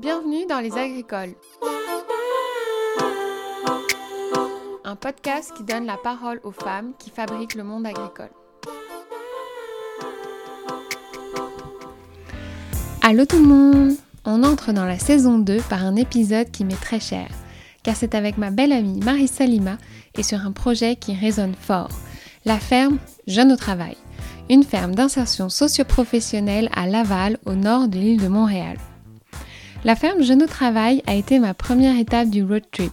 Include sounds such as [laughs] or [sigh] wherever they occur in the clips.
Bienvenue dans Les Agricoles. Un podcast qui donne la parole aux femmes qui fabriquent le monde agricole. Allô tout le monde On entre dans la saison 2 par un épisode qui m'est très cher, car c'est avec ma belle amie Marissa Lima et sur un projet qui résonne fort, la ferme Jeune au Travail, une ferme d'insertion socio-professionnelle à Laval au nord de l'île de Montréal. La ferme au Travail a été ma première étape du road trip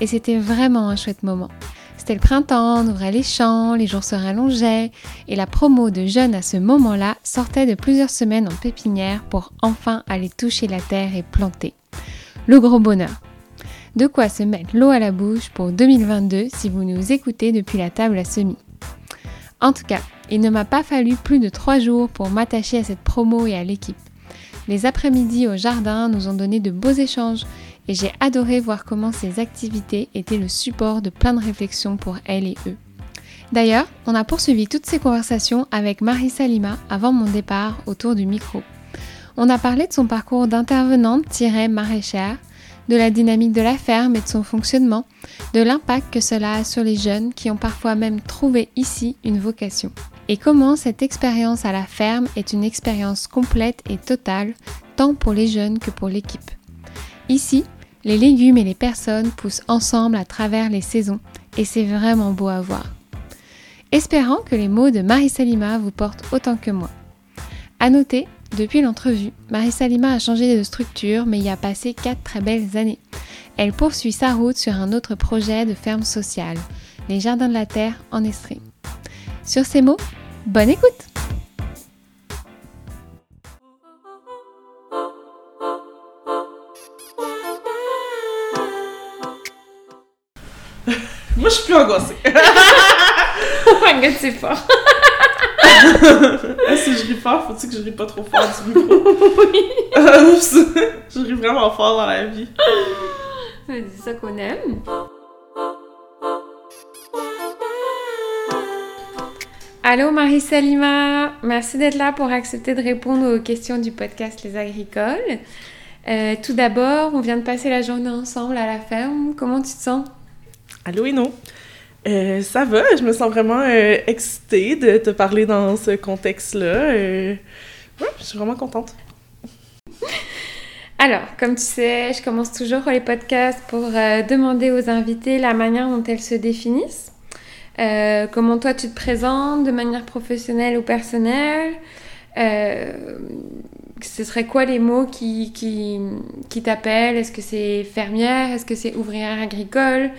et c'était vraiment un chouette moment. C'était le printemps, on ouvrait les champs, les jours se rallongeaient et la promo de jeunes à ce moment-là sortait de plusieurs semaines en pépinière pour enfin aller toucher la terre et planter. Le gros bonheur. De quoi se mettre l'eau à la bouche pour 2022 si vous nous écoutez depuis la table à semis. En tout cas, il ne m'a pas fallu plus de trois jours pour m'attacher à cette promo et à l'équipe. Les après-midi au jardin nous ont donné de beaux échanges et j'ai adoré voir comment ces activités étaient le support de plein de réflexions pour elles et eux. D'ailleurs, on a poursuivi toutes ces conversations avec Marissa Lima avant mon départ autour du micro. On a parlé de son parcours d'intervenante-maraîchère, de la dynamique de la ferme et de son fonctionnement, de l'impact que cela a sur les jeunes qui ont parfois même trouvé ici une vocation et comment cette expérience à la ferme est une expérience complète et totale, tant pour les jeunes que pour l'équipe. Ici, les légumes et les personnes poussent ensemble à travers les saisons et c'est vraiment beau à voir. Espérant que les mots de Marissa Lima vous portent autant que moi. À noter, depuis l'entrevue, Marissa Lima a changé de structure mais y a passé 4 très belles années. Elle poursuit sa route sur un autre projet de ferme sociale, les Jardins de la Terre en Estrie. Sur ces mots, bonne écoute Moi, je suis plus angoissée. oh my god, c'est fort. ah, [laughs] si je ris fort, faut-tu que je ris pas trop fort du micro? [laughs] oui. [laughs] je ris vraiment fort dans la vie. C'est ça qu'on aime. Allô Marie Salima, merci d'être là pour accepter de répondre aux questions du podcast Les Agricoles. Euh, tout d'abord, on vient de passer la journée ensemble à la ferme. Comment tu te sens? Allô Eno. Euh, ça va, je me sens vraiment euh, excitée de te parler dans ce contexte-là. ouais, je suis vraiment contente. [laughs] Alors, comme tu sais, je commence toujours les podcasts pour demander aux invités la manière dont elles se définissent. Euh, comment toi tu te présentes de manière professionnelle ou personnelle euh, Ce serait quoi les mots qui, qui, qui t'appellent? Est-ce que c'est fermière? Est-ce que c'est ouvrière agricole?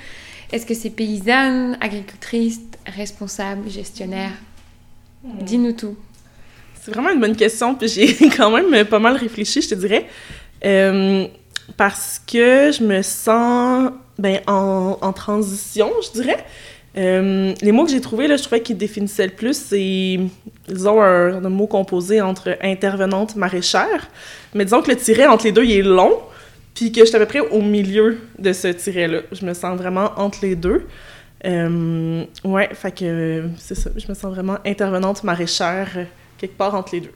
Est-ce que c'est paysanne, agricultrice, responsable, gestionnaire? Hmm. Dis-nous tout. C'est vraiment une bonne question, puis j'ai [laughs] quand même pas mal réfléchi, je te dirais. Euh, parce que je me sens ben, en, en transition, je dirais. Euh, les mots que j'ai trouvés, là, je trouvais qu'ils définissaient le plus, c'est, disons, un, mot composé entre intervenante maraîchère. Mais disons que le tiret entre les deux, il est long, puis que je suis à peu près au milieu de ce tiret-là. Je me sens vraiment entre les deux. Euh, ouais, fait que c'est ça. Je me sens vraiment intervenante maraîchère, quelque part entre les deux.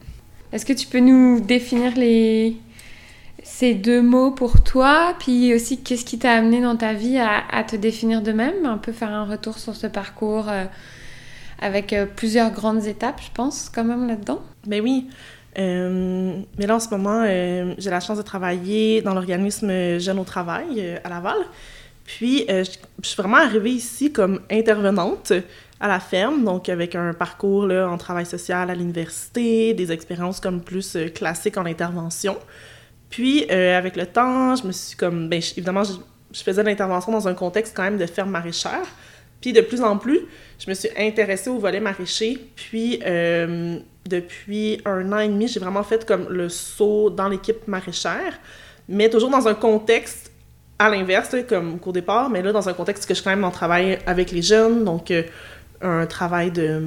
Est-ce que tu peux nous définir les, ces deux mots pour toi, puis aussi qu'est-ce qui t'a amené dans ta vie à, te définir de même, un peu faire un retour sur ce parcours euh, avec euh, plusieurs grandes étapes, je pense, quand même là-dedans? Ben oui. Euh, mais là, en ce moment, j'ai la chance de travailler dans l'organisme Jeunes au Travail à Laval. Puis, je, suis vraiment arrivée ici comme intervenante à la ferme, donc avec un parcours là, en travail social à l'université, des expériences comme plus classiques en intervention. Puis, euh, avec le temps, je me suis comme. Ben, évidemment, je, faisais de l'intervention dans un contexte quand même de ferme maraîchère. Puis, de plus en plus, je me suis intéressée au volet maraîcher. Puis, euh, depuis un an et demi, j'ai vraiment fait comme le saut dans l'équipe maraîchère, mais toujours dans un contexte à l'inverse, comme au départ, mais là, dans un contexte que je quand même en travaille avec les jeunes. Donc, euh, un travail de.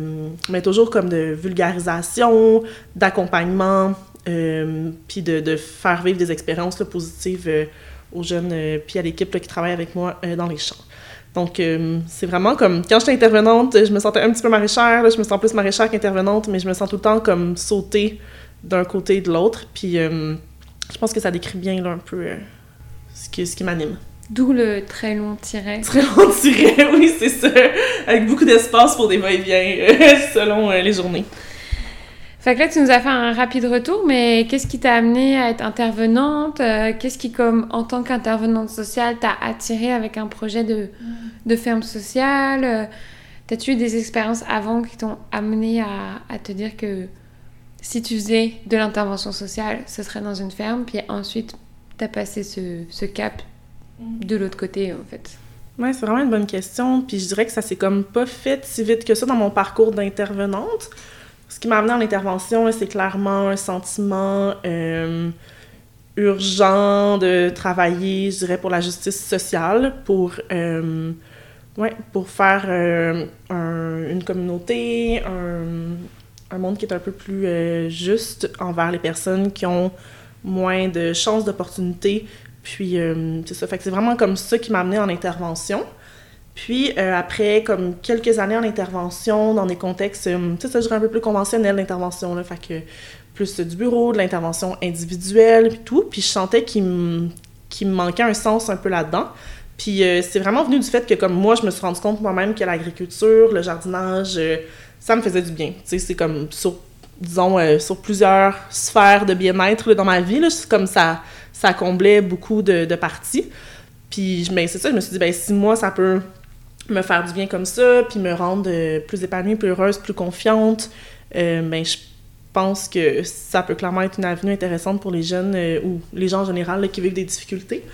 mais toujours comme de vulgarisation, d'accompagnement puis de, faire vivre des expériences positives euh, aux jeunes, euh, puis à l'équipe qui travaille avec moi dans les champs. Donc, c'est vraiment comme, quand j'étais intervenante, je me sentais un petit peu maraîchère, là, je me sens plus maraîchère qu'intervenante, mais je me sens tout le temps comme sauter d'un côté et de l'autre. Puis, je pense que ça décrit bien un peu ce qui, ce qui m'anime. D'où le très long tiret. [laughs] Très long tiret, oui, c'est ça. Avec beaucoup d'espace pour des va-et-vient [laughs] selon les journées. Fait là, tu nous as fait un rapide retour, mais qu'est-ce qui t'a amené à être intervenante? Euh, qu'est-ce qui, comme en tant qu'intervenante sociale, t'a attiré avec un projet de, de ferme sociale? Euh, t'as-tu eu des expériences avant qui t'ont amené à, à, te dire que si tu faisais de l'intervention sociale, ce serait dans une ferme, puis ensuite t'as passé ce, ce cap de l'autre côté, en fait? Ouais, c'est vraiment une bonne question. Puis je dirais que ça s'est comme pas fait si vite que ça dans mon parcours d'intervenante. Ce qui m'a amené en intervention, c'est clairement un sentiment euh, urgent de travailler, je dirais, pour la justice sociale, pour, euh, ouais, pour faire euh, une communauté, un, monde qui est un peu plus juste envers les personnes qui ont moins de chances d'opportunités. Puis, c'est ça. Fait que c'est vraiment comme ça qui m'a amené en intervention. Puis euh, après, comme quelques années en intervention, dans des contextes, euh, tu sais, ça je un peu plus conventionnel l'intervention, là, fait que plus du bureau, de l'intervention individuelle, puis tout. Puis je sentais qu'il me manquait un sens un peu là-dedans. Puis euh, c'est vraiment venu du fait que comme moi, je me suis rendu compte moi-même que l'agriculture, le jardinage, ça me faisait du bien. Tu sais, c'est comme sur, disons, sur plusieurs sphères de bien-être dans ma vie, là, comme ça, ça comblait beaucoup de, de parties. Puis, ben, c'est ça, je me suis dit, ben, si moi, ça peut me faire du bien comme ça, puis me rendre euh, plus épanouie, plus heureuse, plus confiante, euh, ben, je pense que ça peut clairement être une avenue intéressante pour les jeunes euh, ou les gens en général qui vivent des difficultés.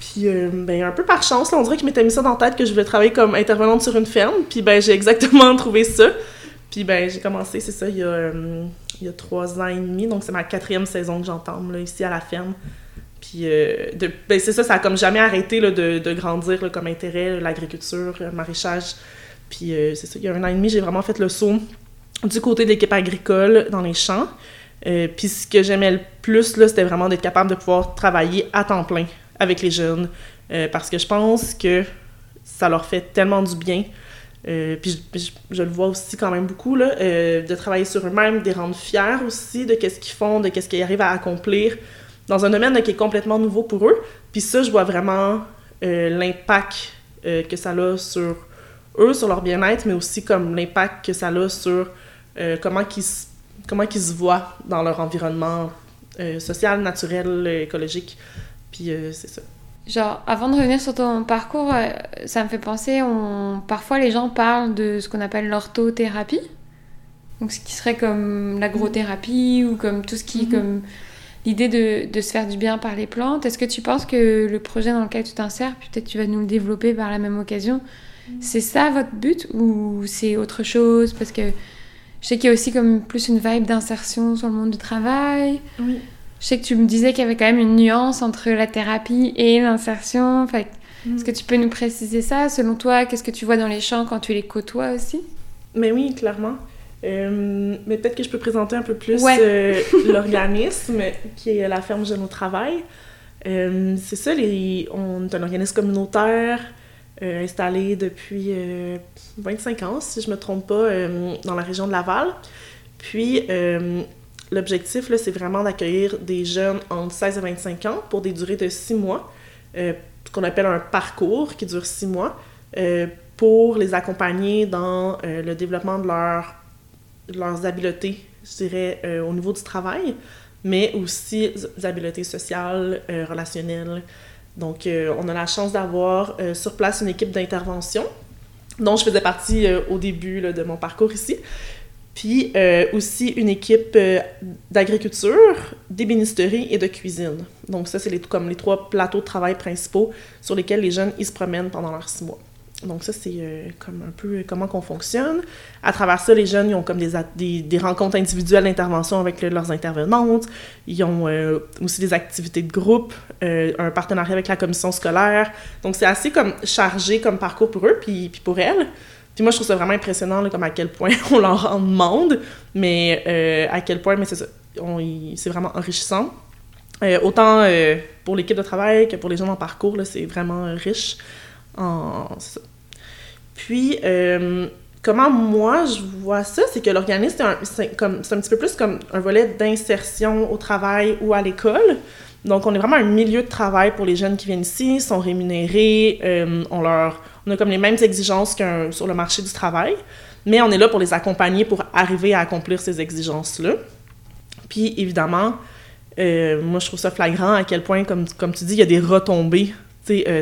Puis, ben, un peu par chance, on dirait que je m'étais mis ça dans la tête que je voulais travailler comme intervenante sur une ferme. Puis, ben, j'ai [laughs] exactement trouvé ça. Puis, ben, j'ai commencé, c'est ça, il y, a, il y a trois ans et demi. Donc, c'est ma quatrième saison que là, ici à la ferme. Puis euh, ben, c'est ça, ça a comme jamais arrêté là, de, de, grandir comme intérêt, l'agriculture, le maraîchage. Puis euh, c'est ça, il y a un an et demi, j'ai vraiment fait le saut du côté de l'équipe agricole dans les champs. Euh, puis ce que j'aimais le plus, là, c'était vraiment d'être capable de pouvoir travailler à temps plein avec les jeunes. parce que je pense que ça leur fait tellement du bien. puis je, je, le vois aussi quand même beaucoup, là, de travailler sur eux-mêmes, de les rendre fiers aussi de ce qu'ils font, de ce qu'ils arrivent à accomplir dans un domaine qui est complètement nouveau pour eux. Puis ça, je vois vraiment euh, l'impact euh, que ça a sur eux, sur leur bien-être, mais aussi comme l'impact que ça a sur euh, comment ils comment qu'ils se voient dans leur environnement social, naturel, écologique. Puis c'est ça. Genre, avant de revenir sur ton parcours, ça me fait penser, on... parfois les gens parlent de ce qu'on appelle l'orthothérapie. Donc, ce qui serait comme l'agrothérapie ou comme tout ce qui est mm-hmm. comme l'idée de, de, se faire du bien par les plantes. Est-ce que tu penses que le projet dans lequel tu t'insères, peut-être tu vas nous le développer par la même occasion, c'est ça votre but ou c'est autre chose? Parce que je sais qu'il y a aussi comme plus une vibe d'insertion sur le monde du travail. Oui. Je sais que tu me disais qu'il y avait quand même une nuance entre la thérapie et l'insertion. Mm. Est-ce que tu peux nous préciser ça? Selon toi, qu'est-ce que tu vois dans les champs quand tu les côtoies aussi? Mais oui, clairement. Euh, mais peut-être que je peux présenter un peu plus euh, [laughs] l'organisme qui est la ferme Jeune au Travail. Euh, c'est ça, les, on est un organisme communautaire installé depuis 25 ans, si je ne me trompe pas, dans la région de Laval. Puis, l'objectif, c'est vraiment d'accueillir des jeunes entre 16 et 25 ans pour des durées de 6 mois, ce qu'on appelle un parcours qui dure 6 mois, pour les accompagner dans le développement de leur leurs habiletés, je dirais, euh, au niveau du travail, mais aussi des habiletés sociales, euh, relationnelles. Donc, euh, on a la chance d'avoir sur place une équipe d'intervention dont je faisais partie au début de mon parcours ici. Puis aussi une équipe d'agriculture, d'ébénisterie et de cuisine. Donc ça, c'est les, comme les trois plateaux de travail principaux sur lesquels les jeunes ils se promènent pendant leurs six mois. Donc ça, c'est euh, comme un peu comment qu'on fonctionne. À travers ça, les jeunes, ils ont comme des, des, rencontres individuelles d'intervention avec leurs intervenantes. Ils ont euh, aussi des activités de groupe, euh, un partenariat avec la commission scolaire. Donc c'est assez comme chargé comme parcours pour eux, puis, pour elles. Puis moi, je trouve ça vraiment impressionnant, comme à quel point [laughs] on leur demande, mais à quel point, mais c'est c'est vraiment enrichissant. autant pour l'équipe de travail que pour les jeunes en parcours, c'est vraiment riche. En, puis, euh, comment moi je vois ça, c'est que l'organisme, c'est un, un, petit peu plus comme un volet d'insertion au travail ou à l'école. Donc, on est vraiment un milieu de travail pour les jeunes qui viennent ici, sont rémunérés, euh, on, leur, on a comme les mêmes exigences qu'un sur le marché du travail, mais on est là pour les accompagner pour arriver à accomplir ces exigences-là. Puis, évidemment, euh, moi, je trouve ça flagrant à quel point, comme, comme tu dis, il y a des retombées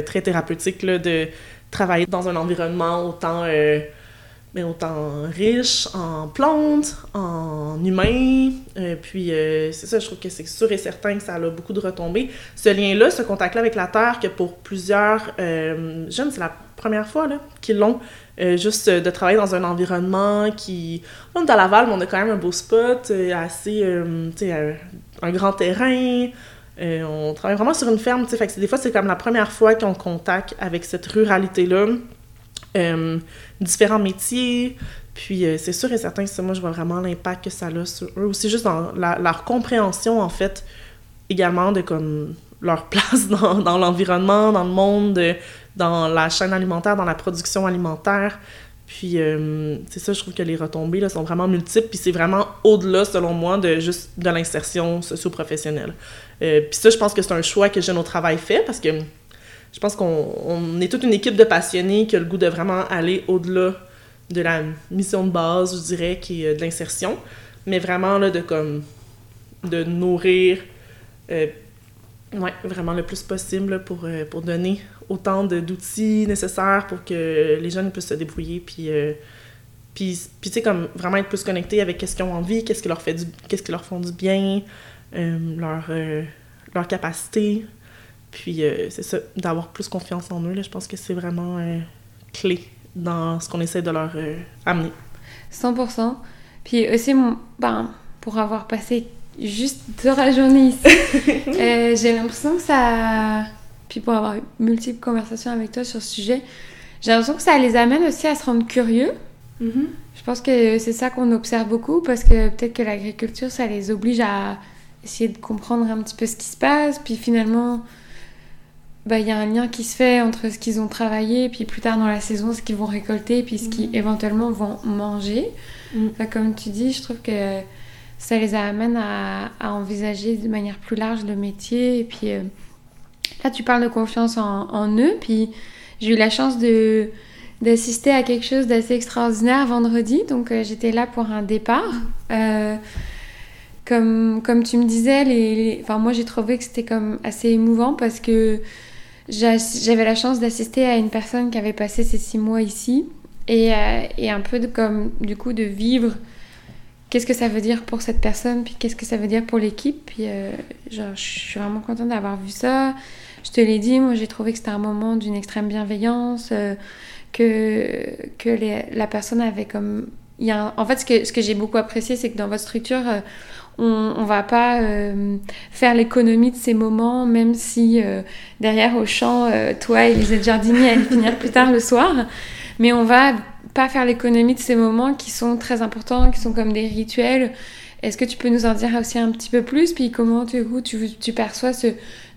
très thérapeutiques là, de travailler dans un environnement autant mais autant riche en plantes, en humains. Euh, puis euh, c'est ça, je trouve que c'est sûr et certain que ça a beaucoup de retombées. Ce lien-là, ce contact-là avec la Terre, que pour plusieurs euh, jeunes, c'est la première fois qu'ils l'ont. juste de travailler dans un environnement qui... On est à Laval, mais on a quand même un beau spot, assez... tu sais, un grand terrain. On travaille vraiment sur une ferme, tu sais. Des fois, c'est comme la première fois qu'ils ont contact avec cette ruralité-là euh, différents métiers. Puis euh, c'est sûr et certain que moi, je vois vraiment l'impact que ça a sur eux. Aussi juste dans leur compréhension, en fait, également de comme leur [laughs] place dans l'environnement, dans le monde, dans la chaîne alimentaire, dans la production alimentaire. Puis euh, c'est ça, je trouve que les retombées là, sont vraiment multiples, puis c'est vraiment au-delà, selon moi, de juste de l'insertion socio-professionnelle. puis ça, je pense que c'est un choix que Jeune au Travail fait, parce que je pense qu'on est toute une équipe de passionnés qui a le goût de vraiment aller au-delà de la mission de base, je dirais, qui est euh, de l'insertion, mais vraiment là, de comme de nourrir euh, ouais, vraiment le plus possible pour, euh, pour donner autant d'outils nécessaires pour que les jeunes puissent se débrouiller puis puis, puis tu sais comme vraiment être plus connectés avec qu'est-ce qu'ils ont envie, qu'est-ce qui leur fait du qu'est-ce qui leur font du bien, leur leur capacité puis euh, c'est ça, d'avoir plus confiance en eux, là, je pense que c'est vraiment euh, clé dans ce qu'on essaie de leur euh, amener. 100%. Puis aussi, ben, pour avoir passé juste toute la journée ici, [laughs] j'ai l'impression que ça... Puis pour avoir eu multiples conversations avec toi sur ce sujet, j'ai l'impression que ça les amène aussi à se rendre curieux. Mm-hmm. Je pense que c'est ça qu'on observe beaucoup parce que peut-être que l'agriculture, ça les oblige à essayer de comprendre un petit peu ce qui se passe. Puis finalement, bah, y a un lien qui se fait entre ce qu'ils ont travaillé, puis plus tard dans la saison, ce qu'ils vont récolter, puis ce qu'ils mm. éventuellement vont manger. Mm. Bah, comme tu dis, je trouve que ça les amène à, à, envisager de manière plus large le métier. Et puis euh, là, tu parles de confiance en, eux, puis j'ai eu la chance de d'assister à quelque chose d'assez extraordinaire vendredi. Donc euh, j'étais là pour un départ. Euh, comme, comme tu me disais, Enfin, moi j'ai trouvé que c'était comme assez émouvant parce que j'avais la chance d'assister à une personne qui avait passé ces six mois ici et, euh, et un peu de, comme du coup de vivre qu'est-ce que ça veut dire pour cette personne puis qu'est-ce que ça veut dire pour l'équipe puis je suis vraiment contente d'avoir vu ça je te l'ai dit moi j'ai trouvé que c'était un moment d'une extrême bienveillance euh, que que la personne avait comme il y a en fait ce que ce que j'ai beaucoup apprécié c'est que dans votre structure on, on va pas euh, faire l'économie de ces moments, même si euh, derrière au champ, euh, toi et les jardiniers allaient finir plus tard le soir. Mais on va pas faire l'économie de ces moments qui sont très importants, qui sont comme des rituels. Est-ce que tu peux nous en dire aussi un petit peu plus? Puis comment tu, tu, tu perçois ce,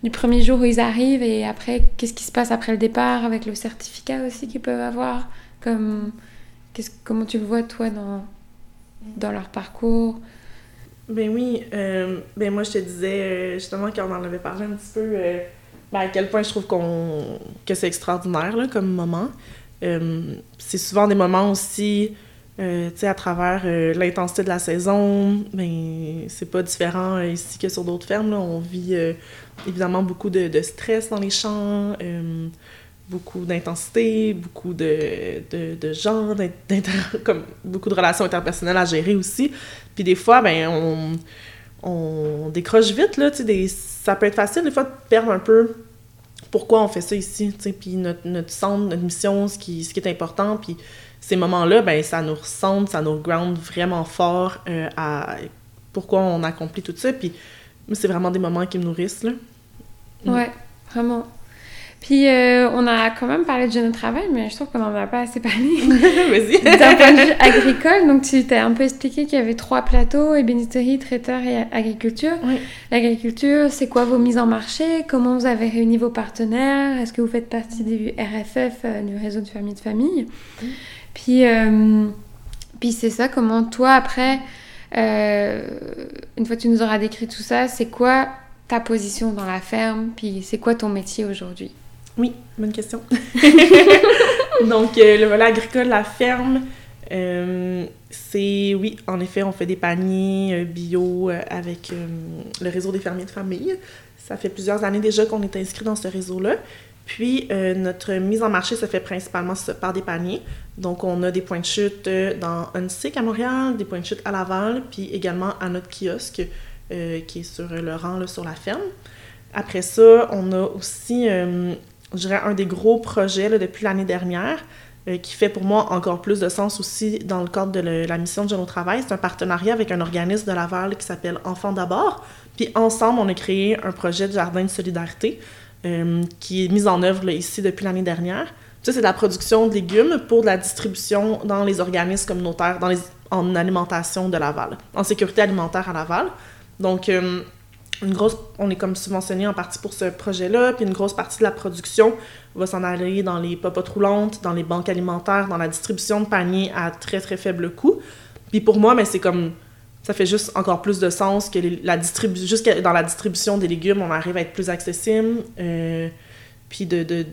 du premier jour où ils arrivent et après, qu'est-ce qui se passe après le départ avec le certificat aussi qu'ils peuvent avoir? Comme, Comment tu le vois toi dans, dans leur parcours? Ben oui, euh, ben moi je te disais euh, justement quand on en avait parlé un petit peu, euh, ben à quel point je trouve qu'on que c'est extraordinaire là, comme moment. c'est souvent des moments aussi, sais, à travers l'intensité de la saison, ben c'est pas différent ici que sur d'autres fermes. Là. On vit évidemment beaucoup de, de, stress dans les champs beaucoup d'intensité, beaucoup de, de, genre, [laughs] comme beaucoup de relations interpersonnelles à gérer aussi. Puis des fois, ben, on, on décroche vite, là, ça peut être facile des fois de perdre un peu pourquoi on fait ça ici, puis notre, notre centre, notre mission, ce qui, ce qui est important, puis ces moments-là, ben, ça nous ressemble, ça nous ground vraiment fort euh, à pourquoi on accomplit tout ça, puis c'est vraiment des moments qui me nourrissent, là. Ouais, vraiment. Puis euh, on a quand même parlé de jeune travail, mais je trouve qu'on n'en a pas assez parlé. [laughs] Vas-y. [laughs] D'un point de vue agricole, donc tu t'es un peu expliqué qu'il y avait trois plateaux, ébénisterie, traiteur et agriculture. Oui. L'agriculture, c'est quoi vos mises en marché? Comment vous avez réuni vos partenaires? Est-ce que vous faites partie du RFF, euh, du réseau de famille de famille? Puis, euh, c'est ça, comment toi après, une fois que tu nous auras décrit tout ça, c'est quoi ta position dans la ferme, puis c'est quoi ton métier aujourd'hui? Oui, bonne question. [laughs] Donc, euh, le volet agricole, la ferme, euh, c'est, oui, en effet, on fait des paniers euh, bio avec le réseau des fermiers de famille. Ça fait plusieurs années déjà qu'on est inscrit dans ce réseau-là. Puis, notre mise en marché se fait principalement par des paniers. Donc, on a des points de chute dans UNSIC à Montréal, des points de chute à Laval, puis également à notre kiosque qui est sur le rang là, sur la ferme. Après ça, on a aussi je dirais, un des gros projets depuis l'année dernière, euh, qui fait pour moi encore plus de sens aussi dans le cadre de la mission de Jeune Travail. C'est un partenariat avec un organisme de Laval qui s'appelle Enfants d'abord. Puis ensemble, on a créé un projet de jardin de solidarité euh, qui est mis en œuvre ici depuis l'année dernière. Ça, c'est de la production de légumes pour de la distribution dans les organismes communautaires, dans les, en alimentation de Laval, en sécurité alimentaire à Laval. Donc, euh, une grosse, on est comme subventionné en partie pour ce projet-là, puis une grosse partie de la production va s'en aller dans les popotes roulantes, dans les banques alimentaires, dans la distribution de paniers à très très faible coût. Puis pour moi, mais c'est comme ça fait juste encore plus de sens que la distribution, dans la distribution des légumes, on arrive à être plus accessible, euh, puis de, de,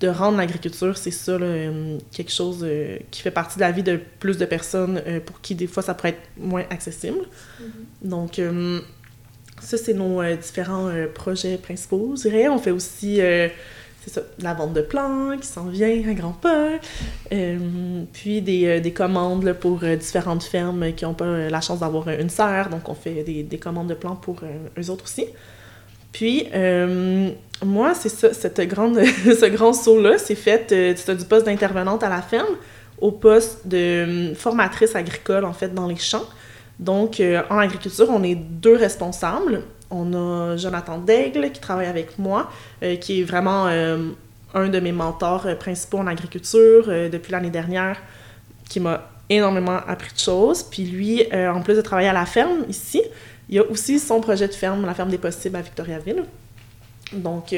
de, rendre l'agriculture, c'est ça, euh, quelque chose euh, qui fait partie de la vie de plus de personnes pour qui des fois ça pourrait être moins accessible. Mm-hmm. Donc ça, c'est nos différents projets principaux, je dirais. On fait aussi, c'est ça, la vente de plants qui s'en vient à grands pas. puis des, des commandes pour différentes fermes qui n'ont pas la chance d'avoir une serre. Donc, on fait des, des commandes de plants pour eux autres aussi. Puis, moi, c'est ça, cette [laughs] ce grand saut-là, c'est fait du poste d'intervenante à la ferme au poste de formatrice agricole, en fait, dans les champs. Donc, euh, en agriculture, on est deux responsables. On a Jonathan Daigle qui travaille avec moi, euh, qui est vraiment euh, un de mes mentors principaux en agriculture depuis l'année dernière, qui m'a énormément appris de choses. Puis lui, en plus de travailler à la ferme ici, il a aussi son projet de ferme, la ferme des possibles à Victoriaville. Donc,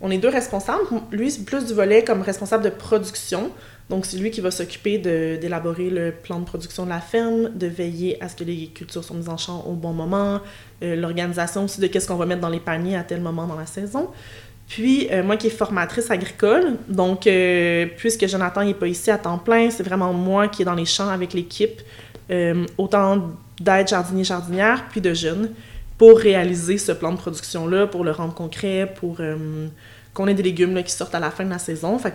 on est deux responsables. Lui, c'est plus du volet comme responsable de production. Donc, c'est lui qui va s'occuper d'élaborer le plan de production de la ferme, de veiller à ce que les cultures soient mises en champ au bon moment, euh, l'organisation aussi de qu'est-ce qu'on va mettre dans les paniers à tel moment dans la saison. Puis, euh, moi qui est formatrice agricole, donc, euh, puisque Jonathan n'est pas ici à temps plein, c'est vraiment moi qui est dans les champs avec l'équipe, autant d'aide jardinier-jardinière, puis de jeunes, pour réaliser ce plan de production-là, pour le rendre concret, pour qu'on ait des légumes qui sortent à la fin de la saison. Fait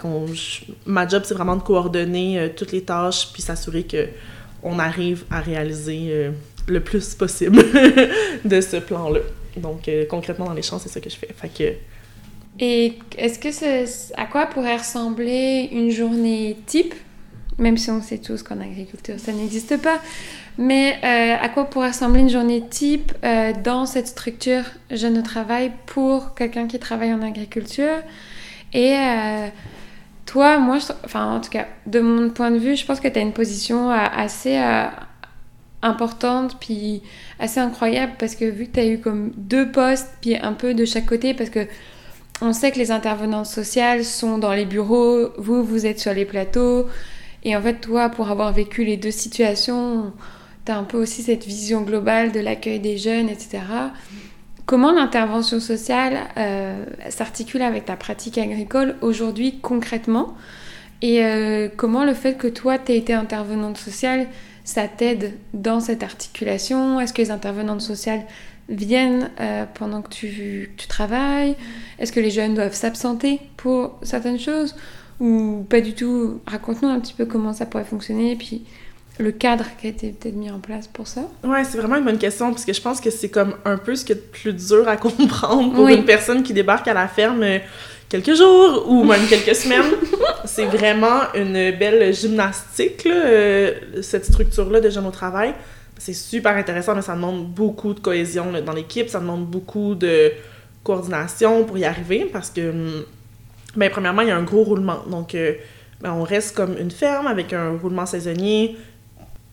ma job, c'est vraiment de coordonner toutes les tâches puis s'assurer que on arrive à réaliser le plus possible [laughs] de ce plan-là. Donc, euh, concrètement, dans les champs, c'est ça que je fais. Fait que... Et est-ce que c'est, à quoi pourrait ressembler une journée type, même si on sait tous qu'en agriculture, ça n'existe pas, mais euh, à quoi pourrait ressembler une journée type euh, dans cette structure jeune au travail pour quelqu'un qui travaille en agriculture? Et toi, moi, enfin en tout cas, de mon point de vue, je pense que tu as une position assez importante puis assez incroyable parce que vu que tu as eu comme deux postes puis un peu de chaque côté parce que on sait que les intervenantes sociales sont dans les bureaux, vous vous êtes sur les plateaux et en fait toi pour avoir vécu les deux situations tu as un peu aussi cette vision globale de l'accueil des jeunes, etc. Comment l'intervention sociale euh, s'articule avec ta pratique agricole aujourd'hui concrètement? Et euh, comment le fait que toi, tu aies été intervenante sociale, ça t'aide dans cette articulation? Est-ce que les intervenantes sociales viennent euh, pendant que tu, tu travailles? Est-ce que les jeunes doivent s'absenter pour certaines choses? Ou pas du tout? Raconte-nous un petit peu comment ça pourrait fonctionner. Puis le cadre qui a été peut-être mis en place pour ça? Ouais, c'est vraiment une bonne question parce que je pense que c'est comme un peu ce qui est le plus dur à [laughs] comprendre pour une personne qui débarque à la ferme euh, quelques jours ou même quelques semaines. c'est vraiment une belle gymnastique, là, euh, cette structure-là de jeunes au travail. C'est super intéressant, mais ça demande beaucoup de cohésion dans l'équipe, ça demande beaucoup de coordination pour y arriver parce que, hum, ben, premièrement, il y a un gros roulement. Donc, euh, ben, on reste comme une ferme avec un roulement saisonnier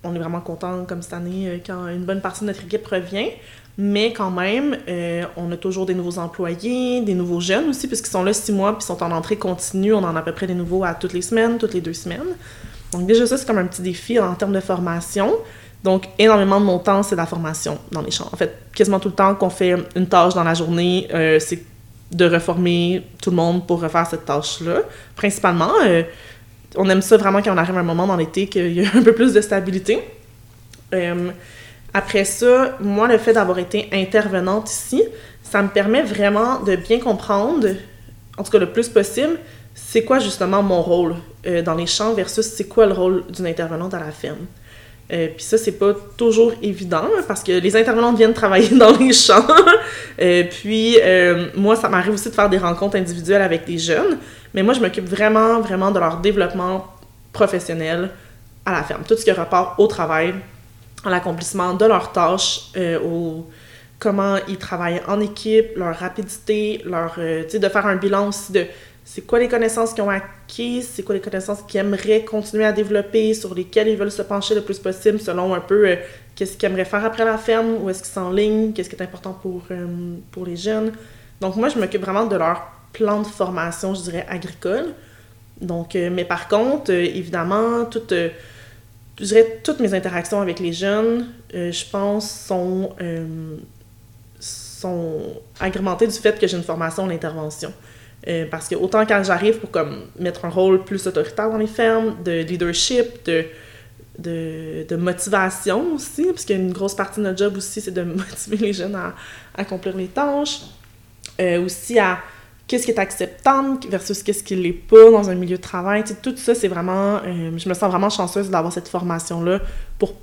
on est vraiment content comme cette année euh, quand une bonne partie de notre équipe revient. Mais quand même, euh, on a toujours des nouveaux employés, des nouveaux jeunes aussi, puisqu'ils sont là six mois puis sont en entrée continue. On en a à peu près des nouveaux à toutes les semaines, toutes les deux semaines. Donc déjà ça, c'est comme un petit défi en termes de formation. Donc, énormément de mon temps, c'est la formation dans les champs. En fait, quasiment tout le temps qu'on fait une tâche dans la journée, euh, c'est de reformer tout le monde pour refaire cette tâche-là. Principalement, euh, on aime ça vraiment quand on arrive à un moment dans l'été qu'il y a [laughs] un peu plus de stabilité. Après ça, moi, le fait d'avoir été intervenante ici, ça me permet vraiment de bien comprendre, en tout cas le plus possible, c'est quoi justement mon rôle dans les champs versus c'est quoi le rôle d'une intervenante à la ferme. Euh, puis ça, c'est pas toujours évident parce que les intervenantes viennent travailler [laughs] dans les champs. euh, puis euh, moi, ça m'arrive aussi de faire des rencontres individuelles avec des jeunes, mais moi, je m'occupe vraiment, vraiment de leur développement professionnel à la ferme. Tout ce qui rapport au travail, à l'accomplissement de leurs tâches, euh, au comment ils travaillent en équipe, leur rapidité, leur, sais, de faire un bilan aussi de c'est quoi les connaissances qu'ils ont acquises, c'est quoi les connaissances qu'ils aimeraient continuer à développer, sur lesquelles ils veulent se pencher le plus possible selon un peu euh, qu'est-ce qu'ils aimeraient faire après la ferme, où est-ce qu'ils s'enlignent, qu'est-ce qui est important pour, euh, pour les jeunes. Donc moi, je m'occupe vraiment de leur plan de formation, je dirais, agricole. Donc, euh, mais par contre, évidemment, toutes, je dirais, toutes mes interactions avec les jeunes, je pense, sont, sont agrémentées du fait que j'ai une formation en intervention. Euh, parce que autant quand j'arrive pour comme mettre un rôle plus autoritaire dans les fermes, de leadership, de, de, motivation aussi, parce qu'une grosse partie de notre job aussi, c'est de [laughs] motiver les jeunes à, accomplir les tâches. Euh, aussi à qu'est-ce qui est acceptable versus qu'est-ce qui l'est pas dans un milieu de travail. tout ça, c'est vraiment... Euh, je me sens vraiment chanceuse d'avoir cette formation-là pour...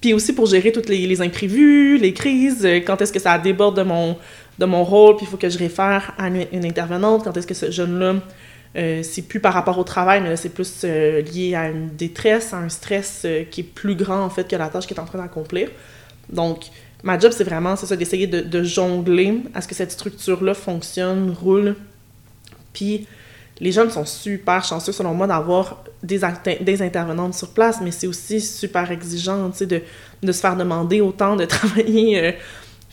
Puis aussi pour gérer tous les, imprévus, les crises, quand est-ce que ça déborde de mon de mon rôle, puis il faut que je réfère à une, intervenante. Quand est-ce que ce jeune-là, euh, c'est plus par rapport au travail, mais c'est plus euh, lié à une détresse, à un stress euh, qui est plus grand en fait que la tâche qu'il est en train d'accomplir. Donc, ma job, c'est vraiment, ça, d'essayer de, jongler à ce que cette structure-là fonctionne, roule. Puis, les jeunes sont super chanceux, selon moi, d'avoir des, intervenantes sur place, mais c'est aussi super exigeant, de, se faire demander autant de [laughs] travailler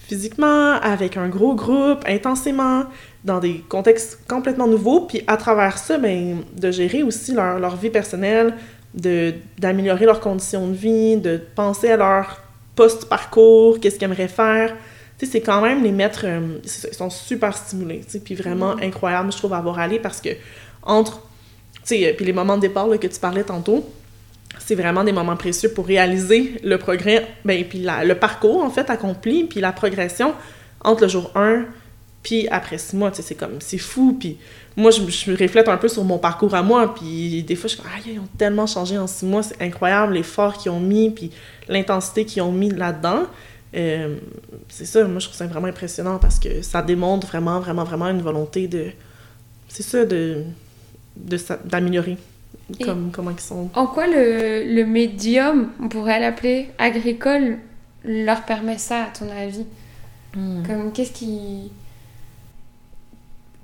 physiquement, avec un gros groupe, intensément, dans des contextes complètement nouveaux, puis à travers ça, ben, de gérer aussi leur, leur vie personnelle, d'améliorer leurs conditions de vie, de penser à leur post-parcours, qu'est-ce qu'ils aimeraient faire. Tu sais, c'est quand même les mettre... Euh, ils sont super stimulés, tu sais, puis vraiment mm-hmm. incroyable, je trouve, à avoir allé, parce que entre... Tu sais, puis les moments de départ là, que tu parlais tantôt, c'est vraiment des moments précieux pour réaliser le progrès, ben, puis le parcours, en fait, accompli, puis la progression entre le jour 1 puis après six mois, tu sais, c'est comme, c'est fou, puis moi, je, je reflète un peu sur mon parcours à moi, puis des fois, je suis comme, ah, ils ont tellement changé en six mois, c'est incroyable l'effort qu'ils ont mis, puis l'intensité qu'ils ont mis là-dedans. Euh, c'est ça, moi, je trouve ça vraiment impressionnant parce que ça démontre vraiment, vraiment, vraiment une volonté de, c'est ça, de, d'améliorer comme, comment ils sont. En quoi le, le médium, on pourrait l'appeler agricole, leur permet ça, à ton avis? Hmm. Comme qu'est-ce qui.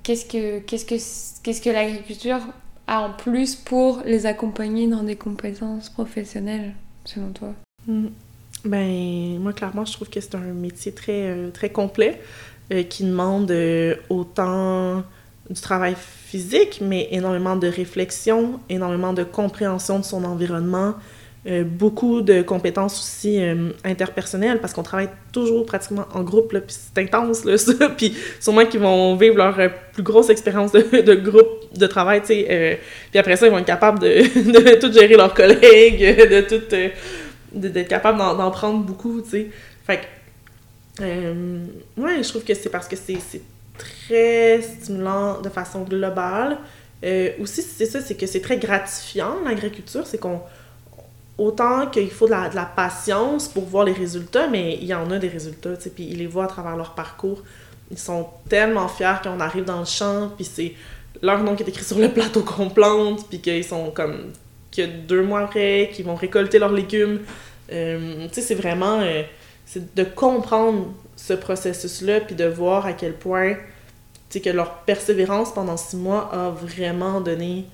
Qu'est-ce que, qu'est-ce que, qu'est-ce que l'agriculture a en plus pour les accompagner dans des compétences professionnelles, selon toi? Hmm. Ben, moi, clairement, je trouve que c'est un métier très, euh, très complet euh, qui demande euh, autant du travail physique, mais énormément de réflexion, énormément de compréhension de son environnement, euh, beaucoup de compétences aussi euh, interpersonnelles parce qu'on travaille toujours pratiquement en groupe, puis c'est intense, là, [laughs] ça. Puis sûrement qu'ils vont vivre leur euh, plus grosse expérience de, de, groupe de travail, tu sais. puis après ça, ils vont être capables de, [laughs] de tout gérer leurs collègues, [laughs] de tout. d'être capables d'en prendre beaucoup, tu sais. Fait que. ouais, je trouve que c'est parce que c'est très stimulant de façon globale. Aussi, c'est ça, c'est que c'est très gratifiant, l'agriculture, c'est qu'on... Autant qu'il faut de la, patience pour voir les résultats, mais il y en a des résultats, tu sais, puis ils les voient à travers leur parcours. Ils sont tellement fiers qu'on arrive dans le champ, puis c'est leur nom qui est écrit sur le plateau qu'on plante, puis qu'ils sont comme... que deux mois après, qu'ils vont récolter leurs légumes. Euh, tu sais, c'est vraiment... Euh, de comprendre ce processus-là, puis de voir à quel point c'est que leur persévérance pendant six mois a vraiment donné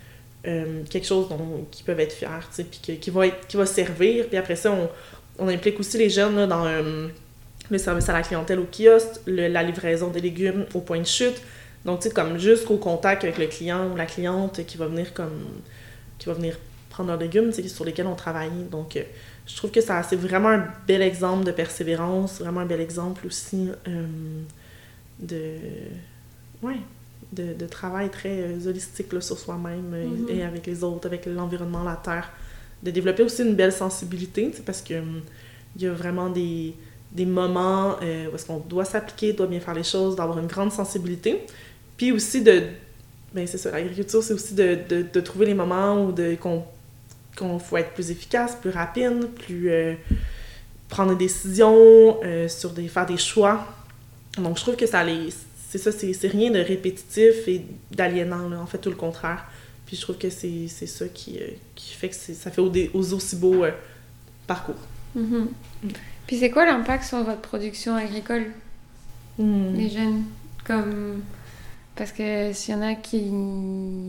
euh, quelque chose dont ils peuvent être fiers, puis qui, va qui va servir. Puis après ça, on, on implique aussi les jeunes dans euh, le service à la clientèle au kiosque, la livraison des légumes au point de chute. Donc, tu sais, comme jusqu'au contact avec le client ou la cliente qui va venir comme qui va venir prendre leurs légumes, sur lesquels on travaille. Donc, euh, je trouve que ça c'est vraiment un bel exemple de persévérance, vraiment un bel exemple aussi de, ouais, de, de travail très euh, holistique là, sur soi-même euh, Mhm. et avec les autres, avec l'environnement, la terre. De développer aussi une belle sensibilité, parce que hum, il y a vraiment des, des moments euh, où est-ce qu'on doit s'appliquer, doit bien faire les choses, d'avoir une grande sensibilité. Puis aussi de... Ben c'est ça, l'agriculture, c'est aussi de, de, de trouver les moments où de, qu'on qu'on faut être plus efficace, plus rapide, plus euh, prendre des décisions, euh, sur des faire des choix. Donc je trouve que ça les c'est ça, c'est rien de répétitif et d'aliénant, en fait tout le contraire. Puis je trouve que c'est ça qui, euh, qui fait que ça fait aux, aux aussi beaux euh, parcours. Mhm. Puis c'est quoi l'impact sur votre production agricole, Hmm. les jeunes Comme. Parce que s'il y en a qui,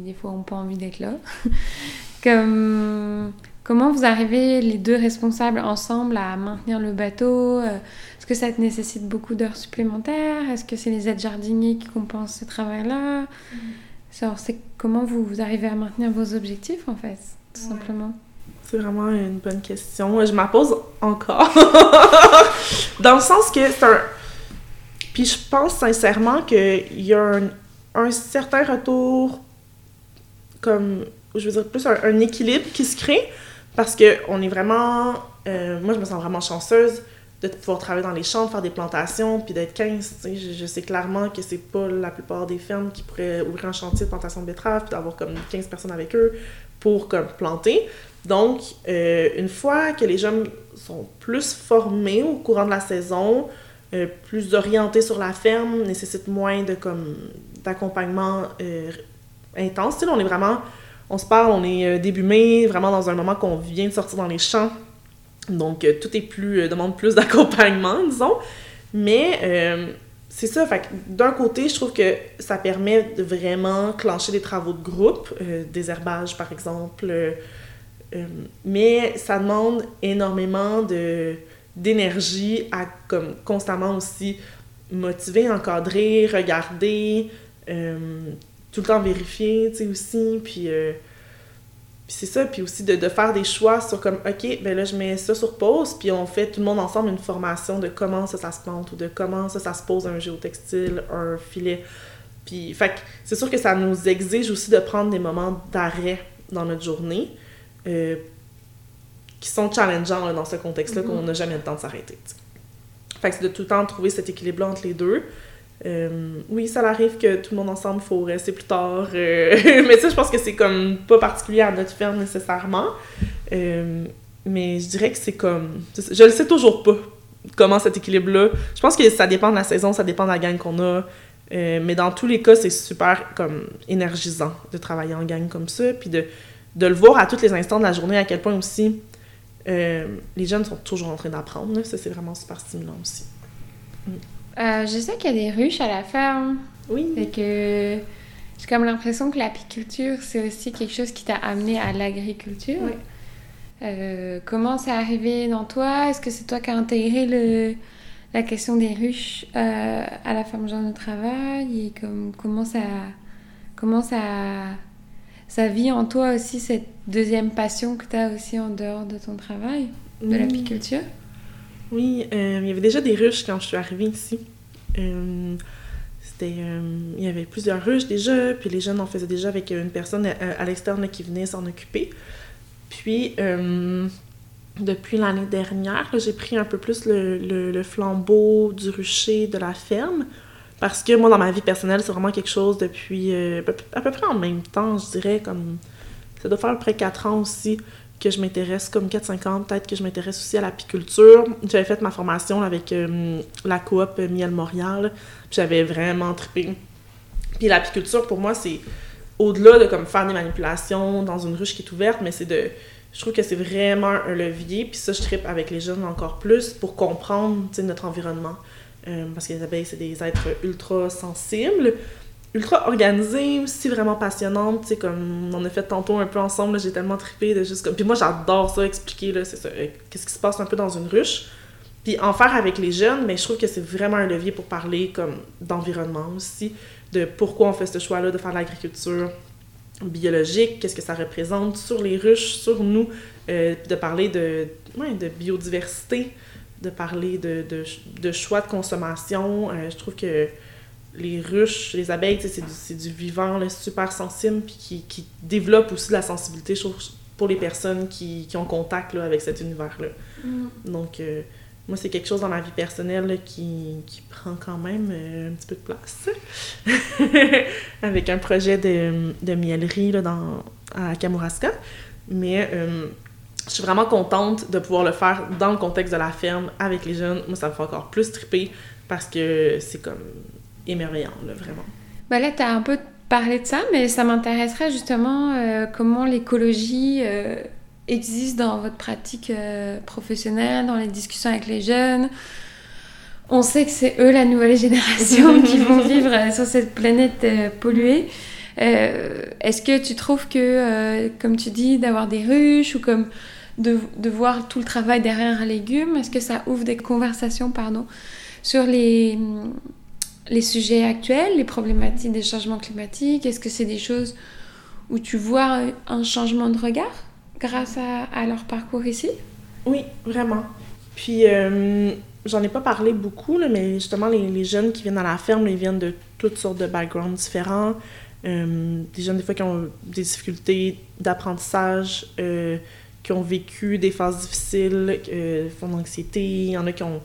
des fois, n'ont pas envie d'être là. [laughs] Comme. Comment vous arrivez, les deux responsables, ensemble, à maintenir le bateau Euh, Est-ce que ça te nécessite beaucoup d'heures supplémentaires? Est-ce que c'est les aides jardiniers qui compensent ce travail-là? Genre, c'est comment vous, vous arrivez à maintenir vos objectifs, en fait, tout Ouais. simplement? C'est vraiment une bonne question. Je m'en pose encore. [laughs] Dans le sens que c'est un. Puis je pense sincèrement qu'il y a un, un certain retour, comme, je veux dire, plus un, un équilibre qui se crée parce que on est vraiment. euh, moi, je me sens vraiment chanceuse de pouvoir travailler dans les champs, faire des plantations, puis d'être 15. tu sais. Je, je sais clairement que c'est pas la plupart des fermes qui pourraient ouvrir un chantier de plantation de betteraves, puis d'avoir comme 15 personnes avec eux pour comme planter. Donc, euh, une fois que les jeunes sont plus formés au courant de la saison, euh, plus orientés sur la ferme, nécessitent moins de comme d'accompagnement euh, intense. On est vraiment, on se parle, on est euh, début mai, vraiment dans un moment qu'on vient de sortir dans les champs. Donc, euh, tout est plus, euh, demande plus [laughs] d'accompagnement, disons. Mais euh, c'est ça, fait d'un côté, je trouve que ça permet de vraiment clencher des travaux de groupe, euh, désherbage par exemple, mais ça demande énormément de d'énergie à comme constamment aussi motiver, encadrer, regarder, tout le temps vérifier, tu sais aussi, puis puis c'est ça, puis aussi de, de faire des choix sur comme, OK, ben là, je mets ça sur pause, puis on fait tout le monde ensemble une formation de comment ça, ça se plante ou de comment ça, ça se pose un géotextile, un filet. Puis, fait que c'est sûr que ça nous exige aussi de prendre des moments d'arrêt dans notre journée euh, qui sont challengeants là, dans ce contexte-là, Mhm. qu'on n'a jamais le temps de s'arrêter. Fait que c'est de tout le temps trouver cet équilibre-là entre les deux. Euh, oui, ça arrive que tout le monde ensemble, faut rester plus tard. euh, [laughs] mais ça, je pense que c'est comme pas particulier à notre ferme nécessairement. Euh, mais je dirais que c'est comme. Je le sais toujours pas comment cet équilibre-là. Je pense que ça dépend de la saison, ça dépend de la gang qu'on a. Mais dans tous les cas, c'est super comme énergisant de travailler en gang comme ça. Puis de, de le voir à tous les instants de la journée, à quel point aussi les jeunes sont toujours en train d'apprendre. Ça, c'est vraiment super stimulant aussi. Euh, Je sais qu'il y a des ruches à la ferme. Oui. Et que j'ai comme l'impression que l'apiculture, c'est aussi quelque chose qui t'a amené à l'agriculture. Oui. Euh, comment c'est arrivé dans toi? Est-ce que c'est toi qui as intégré le, la question des ruches euh, à la ferme Jean de Travail? Et comme, comment ça, comment ça, ça vit en toi aussi cette deuxième passion que tu as aussi en dehors de ton travail, de Mm. l'apiculture? Oui, euh, il y avait déjà des ruches quand je suis arrivée ici. Euh, c'était, euh, il y avait plusieurs ruches déjà, puis les jeunes en faisaient déjà avec une personne à, à l'externe qui venait s'en occuper. Puis, depuis l'année dernière, j'ai pris un peu plus le, le- flambeau du rucher de la ferme. Parce que moi, dans ma vie personnelle, c'est vraiment quelque chose depuis à peu- à peu près en même temps, je dirais, comme ça doit faire à peu près 4 ans aussi que je m'intéresse, comme 4-5 ans peut-être, que je m'intéresse aussi à l'apiculture. J'avais fait ma formation avec euh, la coop Miel Montréal, j'avais vraiment trippé. Puis l'apiculture, pour moi, c'est au-delà de comme faire des manipulations dans une ruche qui est ouverte, mais c'est de... Je trouve que c'est vraiment un levier, puis ça, je trippe avec les jeunes encore plus pour comprendre, notre environnement. Euh, parce que les abeilles, c'est des êtres ultra sensibles, ultra organisées, aussi vraiment passionnantes, tu sais, comme on a fait tantôt un peu ensemble, j'ai tellement trippé de juste comme... Puis moi, j'adore ça, expliquer, là, c'est ça, euh, qu'est-ce qui se passe un peu dans une ruche. Puis en faire avec les jeunes, mais je trouve que c'est vraiment un levier pour parler comme d'environnement aussi, de pourquoi on fait ce choix-là de faire l'agriculture biologique, qu'est-ce que ça représente sur les ruches, sur nous, de parler de, de biodiversité, de parler de, de, de choix de consommation. je trouve que les ruches, les abeilles, c'est du, du, vivant là, super sensible, puis qui, qui, développe aussi de la sensibilité pour les personnes qui, qui ont contact là, avec cet univers-là. Mm. Donc, euh, moi, c'est quelque chose dans ma vie personnelle qui, qui, prend quand même euh, un petit peu de place. [laughs] avec un projet de, de miellerie là, dans, à Kamouraska. Mais euh, je suis vraiment contente de pouvoir le faire dans le contexte de la ferme avec les jeunes. Moi, ça me fait encore plus triper parce que c'est comme émerveillant, là, vraiment. Bah là, tu as un peu parlé de ça, mais ça m'intéresserait justement euh, comment l'écologie euh, existe dans votre pratique euh, professionnelle, dans les discussions avec les jeunes. On sait que c'est eux, la nouvelle génération, [laughs] qui vont vivre sur cette planète polluée. Est-ce que tu trouves que, comme tu dis, d'avoir des ruches ou comme de, de, voir tout le travail derrière un légume, est-ce que ça ouvre des conversations pardon, sur les, les sujets actuels, les problématiques des changements climatiques Est-ce que c'est des choses où tu vois un changement de regard grâce à, leur parcours ici? Oui, vraiment. Puis, euh, j'en ai pas parlé beaucoup, mais justement, les, jeunes qui viennent à la ferme, ils viennent de toutes sortes de backgrounds différents. Euh, des jeunes, des fois, qui ont des difficultés d'apprentissage, euh, qui ont vécu des phases difficiles, font d'anxiété. Il y en a qui ont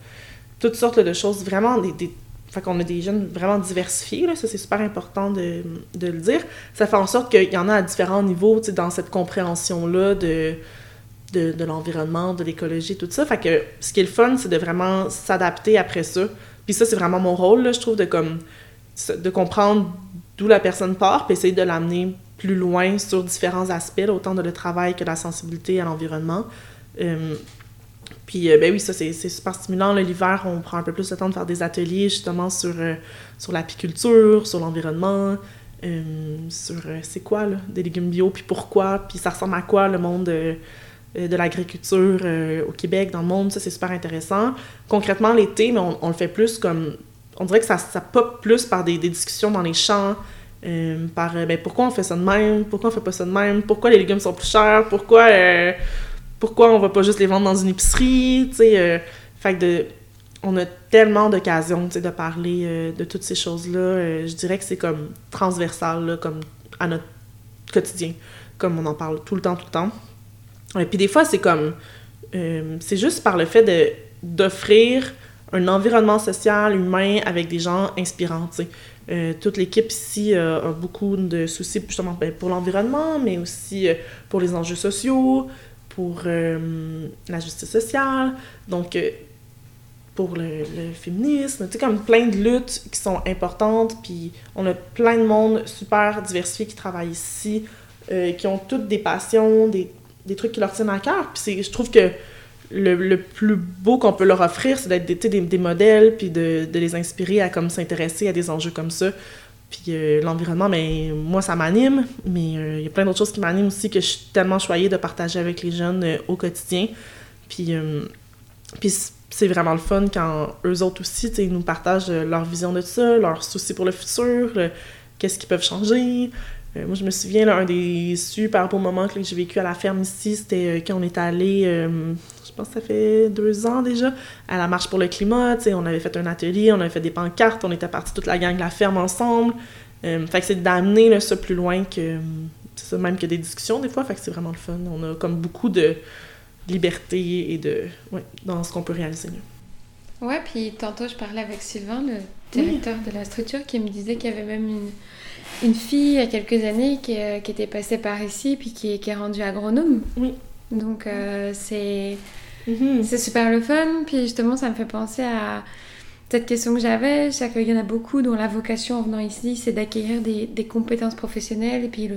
toutes sortes de choses, vraiment des fait qu'on a des jeunes vraiment diversifiés, là, ça c'est super important de, de, le dire. Ça fait en sorte qu'il y en a à différents niveaux dans cette compréhension-là de, de, l'environnement, de l'écologie, tout ça. Fait que ce qui est le fun, c'est de vraiment s'adapter après ça. Puis ça, c'est vraiment mon rôle, là, je trouve, de, comme, de comprendre d'où la personne part, puis essayer de l'amener plus loin sur différents aspects, autant de le travail que la sensibilité à l'environnement. Euh, puis, euh, ben oui, ça, c'est super stimulant. L'hiver, on prend un peu plus le temps de faire des ateliers, justement, sur, euh, sur l'apiculture, sur l'environnement, euh, sur c'est quoi, là, des légumes bio, puis pourquoi, puis ça ressemble à quoi, le monde de l'agriculture au Québec, dans le monde. Ça, c'est super intéressant. Concrètement, l'été, mais on, le fait plus comme... On dirait que ça, ça pop plus par des, des discussions dans les champs, par ben, pourquoi on fait ça de même, pourquoi on fait pas ça de même, pourquoi les légumes sont plus chers, pourquoi pourquoi on va pas juste les vendre dans une épicerie. Euh, fait on a tellement d'occasions, de parler euh, de toutes ces choses-là. Euh, je dirais que c'est comme transversal, comme à notre quotidien, comme on en parle tout le temps, tout le temps. Et puis des fois, c'est comme, c'est juste par le fait d'offrir un environnement social, humain, avec des gens inspirants, toute l'équipe ici a beaucoup de soucis justement ben, pour l'environnement, mais aussi pour les enjeux sociaux, pour euh, la justice sociale, donc euh, pour le, féminisme, tu sais, comme plein de luttes qui sont importantes, puis on a plein de monde super diversifié qui travaille ici, euh, qui ont toutes des passions, des, des, trucs qui leur tiennent à cœur, puis je trouve que le, le plus beau qu'on peut leur offrir, c'est d'être des, des, des, modèles, puis de, de les inspirer à comme s'intéresser à des enjeux comme ça, puis euh, l'environnement, mais moi, ça m'anime, mais euh, il y a plein d'autres choses qui m'animent aussi que je suis tellement choyée de partager avec les jeunes euh, au quotidien. Puis, puis c'est vraiment le fun quand eux autres aussi, ils nous partagent leur vision de ça, leurs soucis pour le futur, qu'est-ce qu'ils peuvent changer. Moi, je me souviens, là, un des super beaux moments que j'ai vécu à la ferme ici, c'était quand on est allé je pense que ça fait deux ans déjà, à la Marche pour le climat. On avait fait un atelier, on avait fait des pancartes, on était partis toute la gang de la ferme ensemble. Euh, fait que c'est d'amener ça plus loin que. ça, même que des discussions des fois. Fait que c'est vraiment le fun. On a comme beaucoup de liberté et de. Ouais, dans ce qu'on peut réaliser. Ouais, puis tantôt je parlais avec Sylvain, le directeur de la structure, qui me disait qu'il y avait même une, une fille il y a quelques années qui, euh, qui était passée par ici puis qui, qui est rendue agronome. Oui. Donc euh, c'est Mhm. C'est super le fun. Puis justement, ça me fait penser à cette question que j'avais. Je sais qu'il y en a beaucoup dont la vocation en venant ici, c'est d'acquérir des, des, compétences professionnelles. Et puis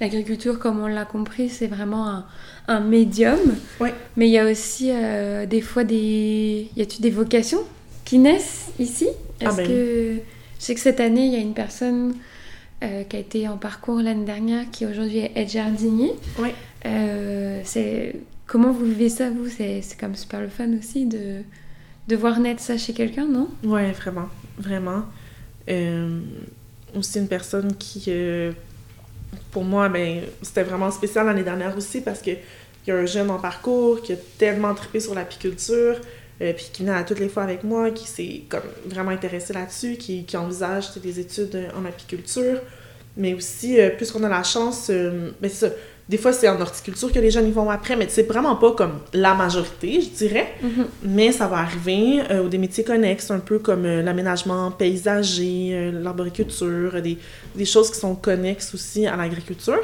l'agriculture, comme on l'a compris, c'est vraiment un, un médium. Ouais. Mais il y a aussi euh, des fois des... Y a-tu des vocations qui naissent ici? Ah Est-ce ben. que... Je sais que cette année, il y a une personne euh, qui a été en parcours l'année dernière, qui aujourd'hui est jardinier. Oui. Euh, c'est Comment vous vivez ça, vous? C'est comme super le fun aussi de, de voir naître ça chez quelqu'un, non? Ouais, vraiment. Vraiment. Euh, aussi une personne qui, euh, pour moi, ben, c'était vraiment spécial l'année dernière aussi parce que il y a un jeune en parcours qui a tellement trippé sur l'apiculture, euh, puis qui vient à toutes les fois avec moi, qui s'est comme vraiment intéressé là-dessus, qui, qui envisage des études en apiculture. Mais aussi, euh, puisqu'on a la chance, euh, mais ça, des fois c'est en horticulture que les jeunes y vont après, mais c'est vraiment pas comme la majorité, je dirais. Mhm. Mais ça va arriver, ou des métiers connexes, un peu comme l'aménagement paysager, l'arboriculture, des, des choses qui sont connexes aussi à l'agriculture.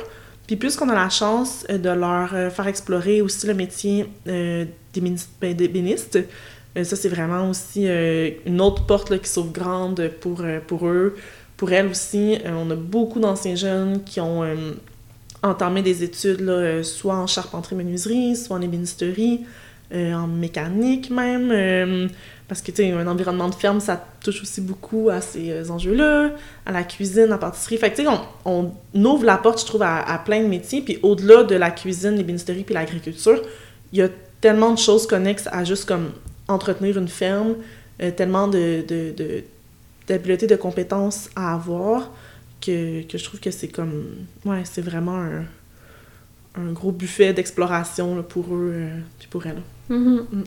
Puis puisqu'on a la chance de leur faire explorer aussi le métier des, des bénistes. Euh, ça, c'est vraiment aussi euh, une autre porte qui s'ouvre grande pour, euh, pour eux. Pour elles aussi, on a beaucoup d'anciens jeunes qui ont entamé des études, soit en charpenterie-menuiserie, soit en ébénisterie, en mécanique même. Parce que, tu sais, un environnement de ferme, ça touche aussi beaucoup à ces enjeux-là, à la cuisine, à la pâtisserie. Fait que, tu sais, on, on, ouvre la porte, je trouve, à, à plein de métiers. Puis au-delà de la cuisine, l'ébénisterie puis l'agriculture, il y a tellement de choses connexes à juste comme entretenir une ferme, euh, tellement de, de, d'habiletés, de, compétences à avoir que, que je trouve que c'est comme... Ouais, c'est vraiment un, un gros buffet d'exploration pour eux et euh, pour elles. Mm-hmm. Mm.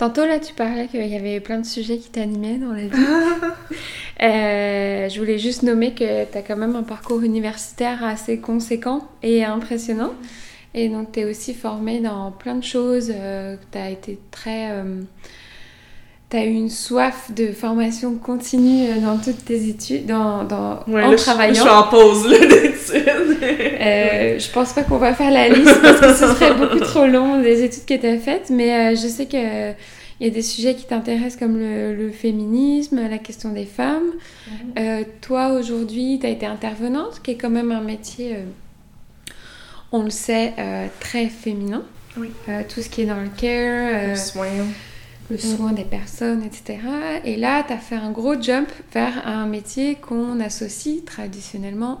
Tantôt, là, tu parlais qu'il y avait plein de sujets qui t'animaient dans la vie. [laughs] euh, je voulais juste nommer que tu as quand même un parcours universitaire assez conséquent et impressionnant. Et donc, tu es aussi formée dans plein de choses. Euh, tu as été très. Euh, tu as eu une soif de formation continue euh, dans toutes tes études, dans, dans, en travaillant. Je, suis en pause [laughs] d'études. je pense pas qu'on va faire la liste parce que ce serait beaucoup trop long des études que tu as faites, mais je sais que. Il y a des sujets qui t'intéressent comme le, féminisme, la question des femmes. Mhm. toi, aujourd'hui, tu as été intervenante, qui est quand même un métier on le sait, euh, très féminin. Oui. Euh, tout ce qui est dans le care, le euh, soin. Le soin des personnes, etc. Et là, tu as fait un gros jump vers un métier qu'on associe traditionnellement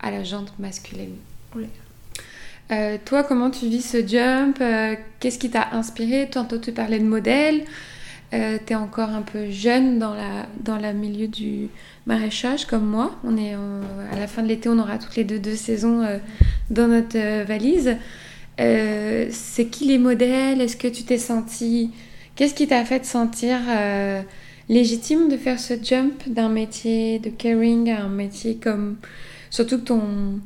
à la jante masculine. Oui. toi, comment tu vis ce jump Qu'est-ce qui t'a inspiré? Tantôt, tu parlais de modèle. Euh, tu es encore un peu jeune dans la, dans le milieu du maraîchage comme moi. On est à la fin de l'été, on aura toutes les deux deux saisons euh, dans notre euh, valise. c'est qui les modèles? Est-ce que tu t'es senti Qu'est-ce qui t'a fait te sentir légitime de faire ce jump d'un métier de caring à un métier comme surtout que ton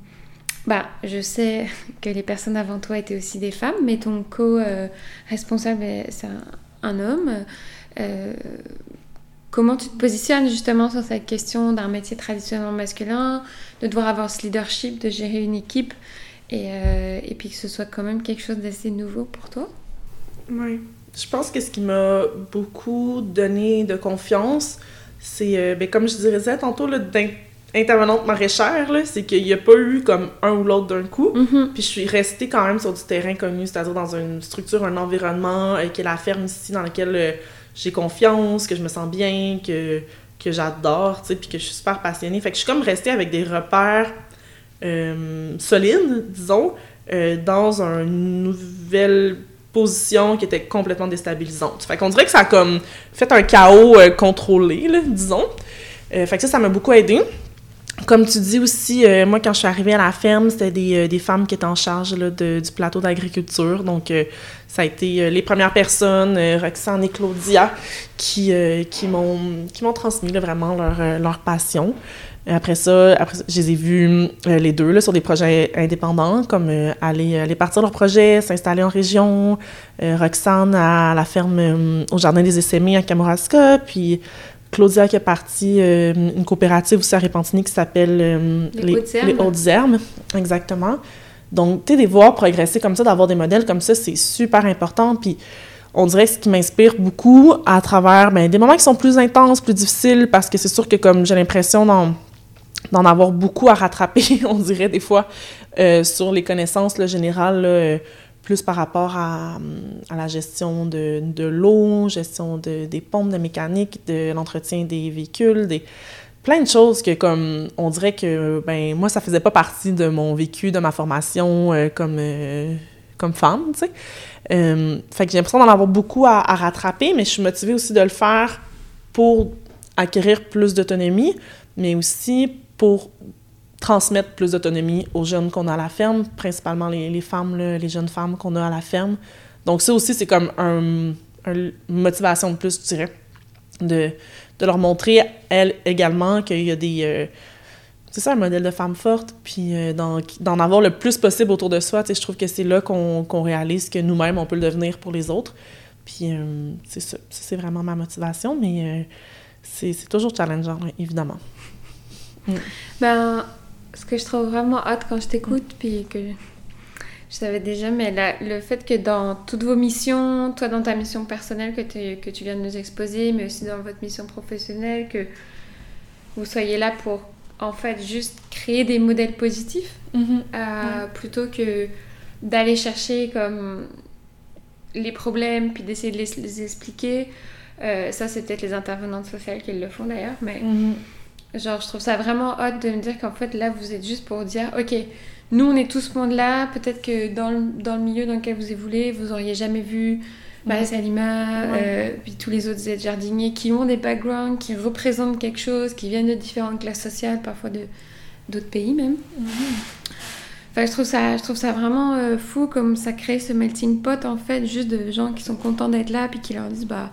bah, je sais [laughs] que les personnes avant toi étaient aussi des femmes, mais ton co-responsable, c'est un, un homme. Euh, comment tu te positionnes justement sur cette question d'un métier traditionnellement masculin, de devoir avoir ce leadership, de gérer une équipe, et, euh, et puis que ce soit quand même quelque chose d'assez nouveau pour toi? Oui. Je pense que ce qui m'a beaucoup donné de confiance, c'est, euh, ben, comme je disais tantôt, intervenante maraîchère, c'est qu'il n'y a pas eu comme un ou l'autre d'un coup. Mm-hmm. Puis je suis restée quand même sur du terrain connu, c'est-à-dire dans une structure, un environnement, qui est la ferme ici, dans lequel j'ai confiance, que je me sens bien, que, que j'adore, tu sais, puis que je suis super passionnée. Fait que je suis comme restée avec des repères euh, solides, disons, euh, dans une nouvelle position qui était complètement déstabilisante. Fait qu'on dirait que ça a comme fait un chaos euh, contrôlé, disons. fait que ça, ça m'a beaucoup aidé. Comme tu dis aussi, euh, moi, quand je suis arrivée à la ferme, c'était des, euh, des femmes qui étaient en charge de, du plateau d'agriculture. Donc, euh, ça a été les premières personnes, Roxane et Claudia, qui, qui m'ont transmis vraiment leur, leur passion. Après ça, après, je les ai vus les deux là, sur des projets indépendants, comme aller, aller partir leur projet, s'installer en région. Roxane à la ferme au Jardin des Essémés à Kamouraska, puis Claudia qui a parti euh, une coopérative aussi à Repentigny qui s'appelle euh, les, les Hautes-Herbes. Exactement. Donc, tu sais, des voir progresser comme ça, d'avoir des modèles comme ça, c'est super important. Puis, on dirait que ce qui m'inspire beaucoup à travers ben, des moments qui sont plus intenses, plus difficiles, parce que c'est sûr que comme j'ai l'impression d'en avoir beaucoup à rattraper, [laughs] on dirait des fois, euh, sur les connaissances générales, plus par rapport à, à la gestion de, l'eau, gestion de, des pompes de mécanique, de l'entretien des véhicules, des plein de choses que comme on dirait que ben moi ça faisait pas partie de mon vécu, de ma formation euh, comme euh, comme femme, tu sais. Euh, fait que j'ai l'impression d'en avoir beaucoup à, à, rattraper, mais je suis motivée aussi de le faire pour acquérir plus d'autonomie, mais aussi pour transmettre plus d'autonomie aux jeunes qu'on a à la ferme, principalement les, femmes, les jeunes femmes qu'on a à la ferme. Donc ça aussi, c'est comme un, un- une motivation de plus, je dirais, de, leur montrer, elles également, qu'il y a des... euh, c'est ça, un modèle de femme forte, puis euh, d'en avoir le plus possible autour de soi. Je trouve que c'est là qu'on réalise que nous-mêmes, on peut le devenir pour les autres. Puis euh, c'est ça, c'est vraiment ma motivation, mais euh, c'est toujours challengeant, ouais, évidemment. Ben, ce que je trouve vraiment hot quand je t'écoute, puis que je savais déjà, mais la- le fait que dans toutes vos missions, toi dans ta mission personnelle que, tu- que tu viens de nous exposer, mais aussi dans votre mission professionnelle, que vous soyez là pour en fait juste créer des modèles positifs euh, plutôt que d'aller chercher comme les problèmes puis d'essayer de les, les expliquer. Euh, ça, c'est peut-être les intervenantes sociales qui le font d'ailleurs, mais Genre, je trouve ça vraiment hot de me dire qu'en fait, là, vous êtes juste pour dire, OK, nous, on est tous ce monde-là. Peut-être que dans le, dans le milieu dans lequel vous évoluez, vous auriez jamais vu Salima, Ouais. euh, puis tous les autres aides jardiniers qui ont des backgrounds, qui représentent quelque chose, qui viennent de différentes classes sociales, parfois de d'autres pays même. Enfin, je trouve ça, je trouve ça vraiment euh, fou comme ça crée ce melting pot en fait, juste de gens qui sont contents d'être là puis qui leur disent bah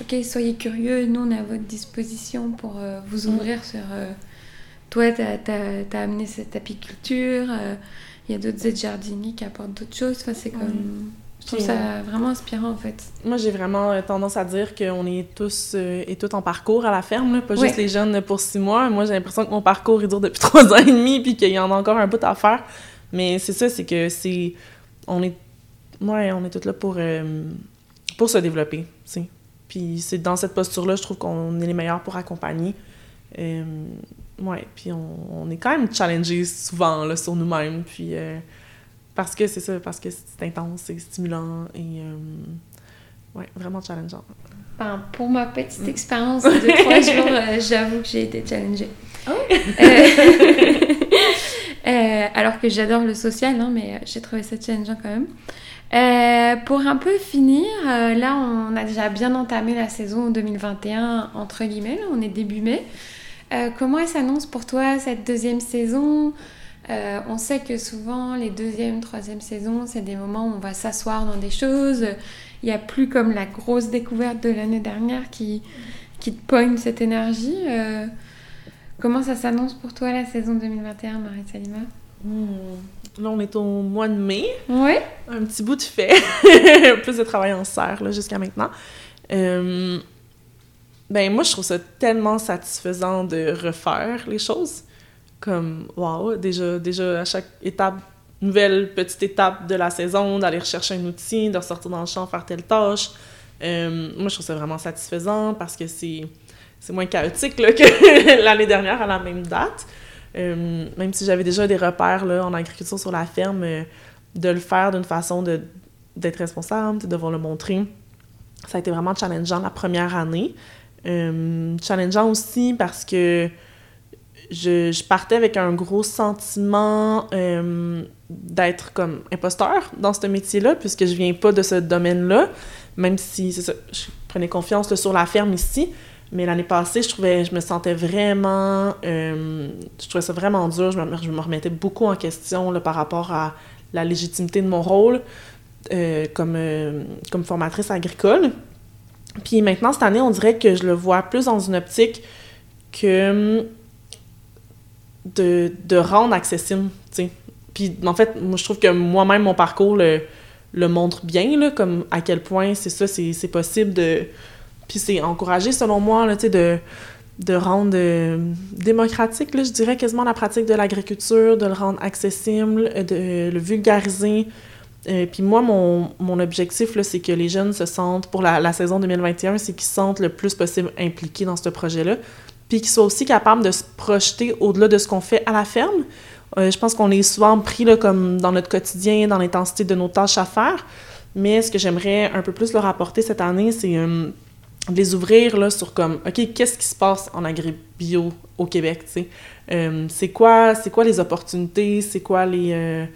ok soyez curieux, nous on est à votre disposition pour euh, vous ouvrir sur. euh, toi t'as as, amené cette apiculture, euh, il y a d'autres aides jardiniers qui apportent d'autres choses. Enfin, c'est comme, je trouve ça vraiment inspirant en fait. Moi, j'ai vraiment tendance à dire qu'on est tous euh, et toutes en parcours à la ferme, là, pas juste les jeunes pour six mois. Moi, j'ai l'impression que mon parcours, il dure depuis [laughs] trois ans et demi, puis qu'il y en a encore un bout à faire. Mais c'est ça, c'est que c'est... On est... Ouais, on est toutes là pour, euh, pour se développer, tu. Puis c'est dans cette posture-là, je trouve qu'on est les meilleurs pour accompagner. Euh, ouais, puis on, on est quand même challengés souvent, là, sur nous-mêmes, puis... euh, parce que c'est ça, parce que c'est intense, c'est stimulant et... euh, Ouais, vraiment challengeant. Enfin, pour ma petite Mm. expérience de [laughs] trois jours, j'avoue que j'ai été challengée. [laughs] Euh, alors que j'adore le social, hein, mais j'ai trouvé ça challengeant quand même. Euh, pour un peu finir, euh, là on a déjà bien entamé la saison 2021 entre guillemets, on est début mai. Euh, comment s'annonce pour toi cette deuxième saison? On sait que souvent les deuxième, troisième saisons, c'est des moments où on va s'asseoir dans des choses. Il n'y a plus comme la grosse découverte de l'année dernière qui, qui te pogne cette énergie. Comment ça s'annonce pour toi la saison 2021, Marie-Salima? Hmm. Là, on est au mois de mai. Ouais. Un petit bout de fait. [laughs] Plus de travail en serre, là, jusqu'à maintenant. Euh, Ben, moi, je trouve ça tellement satisfaisant de refaire les choses. Comme, waouh, déjà, déjà, à chaque étape, nouvelle petite étape de la saison, d'aller rechercher un outil, de ressortir dans le champ, faire telle tâche. Euh, moi, je trouve ça vraiment satisfaisant parce que c'est c'est moins chaotique là, que [laughs] l'année dernière à la même date. Euh, même si j'avais déjà des repères là, en agriculture sur la ferme, euh, de le faire d'une façon de d'être responsable, de devoir le montrer. Ça a été vraiment challengeant la première année. Euh, challengeant aussi parce que je, partais avec un gros sentiment d'être comme imposteur dans ce métier-là, puisque je viens pas de ce domaine-là, même si c'est ça, je prenais confiance sur la ferme ici. Mais l'année passée, je trouvais, je me sentais vraiment, euh, je trouvais ça vraiment dur. Je me, je me remettais beaucoup en question là, par rapport à la légitimité de mon rôle euh, comme, euh, comme formatrice agricole. Puis maintenant, cette année, on dirait que je le vois plus dans une optique que de, de rendre accessible, tu sais. Puis en fait, moi, je trouve que moi-même, mon parcours le, le montre bien, là, comme à quel point c'est ça, c'est possible de... Puis c'est encouragé, selon moi, là, de, de rendre euh, démocratique, là, je dirais quasiment la pratique de l'agriculture, de le rendre accessible, euh, de le vulgariser. Euh, puis moi, mon, mon objectif, c'est que les jeunes se sentent, pour la, saison 2021, c'est qu'ils se sentent le plus possible impliqués dans ce projet-là, puis qu'ils soient aussi capables de se projeter au-delà de ce qu'on fait à la ferme. Euh, je pense qu'on est souvent pris là, comme dans notre quotidien, dans l'intensité de nos tâches à faire, mais ce que j'aimerais un peu plus leur apporter cette année, c'est euh, de les ouvrir là, sur comme, OK, qu'est-ce qui se passe en agri-bio au Québec, tu sais? Euh, c'est quoi, quoi les opportunités, c'est quoi les... euh,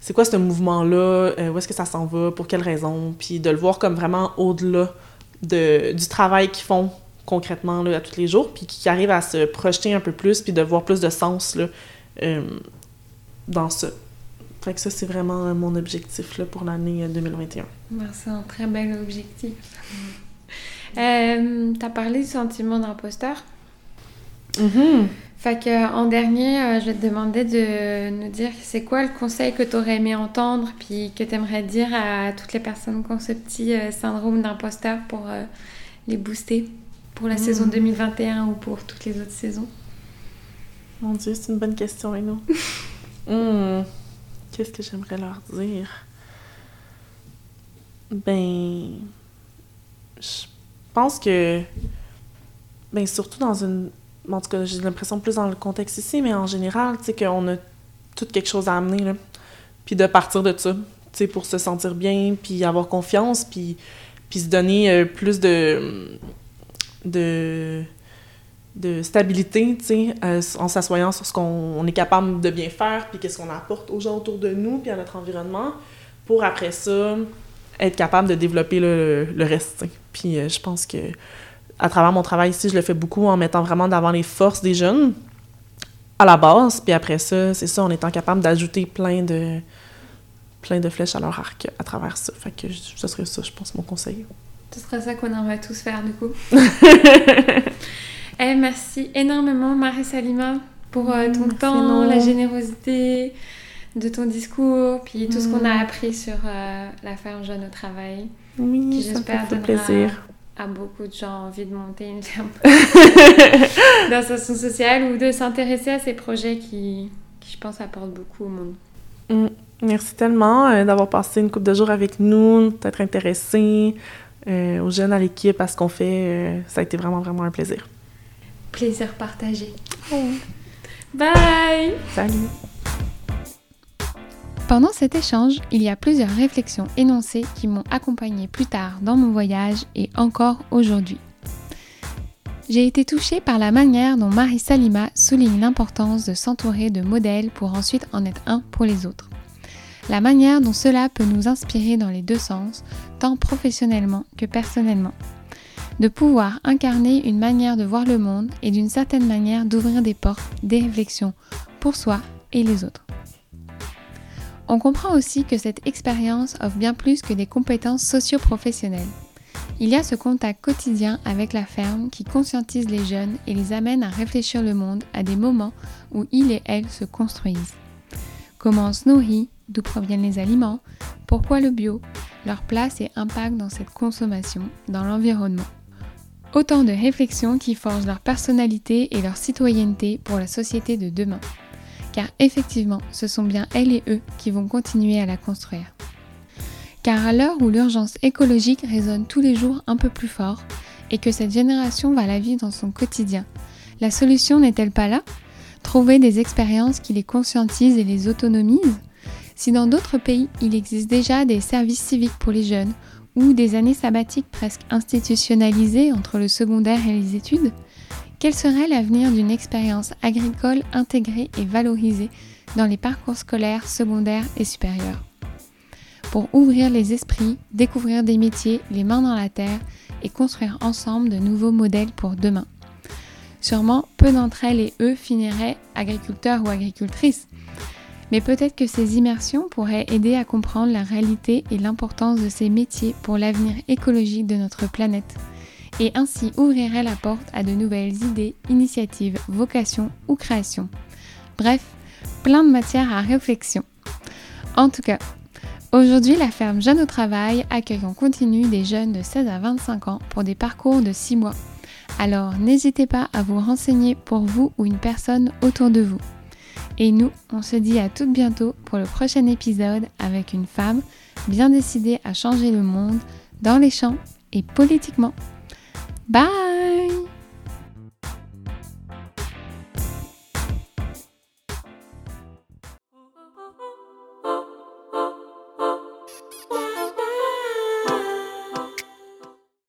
c'est quoi ce mouvement-là, euh, où est-ce que ça s'en va, pour quelles raisons, puis de le voir comme vraiment au-delà de, du travail qu'ils font concrètement là, à tous les jours, puis qui arrivent à se projeter un peu plus, puis de voir plus de sens là, dans ça. Fait que ça, c'est vraiment mon objectif là, pour l'année 2021. C'est un très bel objectif. Euh, tu as parlé du sentiment d'imposteur. Mm Fait que, en dernier, euh, je vais te demander de nous dire c'est quoi le conseil que tu aurais aimé entendre puis que tu aimerais dire à toutes les personnes qui ont ce petit euh, syndrome d'imposteur pour euh, les booster pour la saison 2021 hmm. ou pour toutes les autres saisons? Mon Dieu, c'est une bonne question, Eno. [laughs] Hmm. Qu'est-ce que j'aimerais leur dire? Ben, je pense que, ben, surtout dans une en tout cas, j'ai l'impression plus dans le contexte ici, mais en général, tu sais, qu'on a tout quelque chose à amener, là. Puis de partir de ça, tu sais, pour se sentir bien, puis avoir confiance, puis, puis se donner euh, plus de, de, de stabilité, tu sais, en s'assoyant sur ce qu'on est capable de bien faire, puis qu'est-ce qu'on apporte aux gens autour de nous, puis à notre environnement, pour après ça, être capable de développer le, le reste, Puis euh, je pense que à travers mon travail ici, je le fais beaucoup en mettant vraiment d'avant les forces des jeunes à la base. Puis après ça, c'est ça, en étant capable d'ajouter plein de plein de flèches à leur arc à travers ça. Fait que ce serait ça, je pense, mon conseil. Ce serait ça qu'on aimerait tous faire, du coup. [laughs] eh, merci énormément, Marie Salima, pour euh, ton temps, la générosité de ton discours, puis tout ce qu'on a mm. appris sur euh, la ferme jeune au travail. Oui, ça fait plaisir à beaucoup de gens envie de monter une ferme [laughs] d'association sociale ou de s'intéresser à ces projets qui, qui, je pense, apportent beaucoup au monde. Mm. Merci tellement euh, d'avoir passé une couple de jours avec nous, d'être intéressé euh, aux jeunes à l'équipe, à ce qu'on fait. Euh, ça a été vraiment, vraiment un plaisir. Plaisir partagé. Bye! Salut! Pendant cet échange, il y a plusieurs réflexions énoncées qui m'ont accompagné plus tard dans mon voyage et encore aujourd'hui. J'ai été touchée par la manière dont Marie Salima souligne l'importance de s'entourer de modèles pour ensuite en être un pour les autres. La manière dont cela peut nous inspirer dans les deux sens, tant professionnellement que personnellement. De pouvoir incarner une manière de voir le monde et d'une certaine manière d'ouvrir des portes, des réflexions pour soi et les autres. On comprend aussi que cette expérience offre bien plus que des compétences socio-professionnelles. Il y a ce contact quotidien avec la ferme qui conscientise les jeunes et les amène à réfléchir le monde à des moments où ils et elles se construisent. Comment on se nourrit, d'où proviennent les aliments, pourquoi le bio, leur place et impact dans cette consommation, dans l'environnement. Autant de réflexions qui forgent leur personnalité et leur citoyenneté pour la société de demain car effectivement, ce sont bien elles et eux qui vont continuer à la construire. Car à l'heure où l'urgence écologique résonne tous les jours un peu plus fort et que cette génération va la vivre dans son quotidien, la solution n'est-elle pas là? Trouver des expériences qui les conscientisent et les autonomisent? Si dans d'autres pays, il existe déjà des services civiques pour les jeunes ou des années sabbatiques presque institutionnalisées entre le secondaire et les études, quel serait l'avenir d'une expérience agricole intégrée et valorisée dans les parcours scolaires, secondaires et supérieurs? Pour ouvrir les esprits, découvrir des métiers, les mains dans la terre et construire ensemble de nouveaux modèles pour demain. Sûrement, peu d'entre elles et eux finiraient agriculteurs ou agricultrices. Mais peut-être que ces immersions pourraient aider à comprendre la réalité et l'importance de ces métiers pour l'avenir écologique de notre planète et ainsi ouvrirait la porte à de nouvelles idées, initiatives, vocations ou créations. Bref, plein de matière à réflexion. En tout cas, aujourd'hui la ferme Jeune au Travail accueille en continu des jeunes de 16 à 25 ans pour des parcours de 6 mois. Alors n'hésitez pas à vous renseigner pour vous ou une personne autour de vous. Et nous, on se dit à tout bientôt pour le prochain épisode avec une femme bien décidée à changer le monde dans les champs et politiquement. Bye.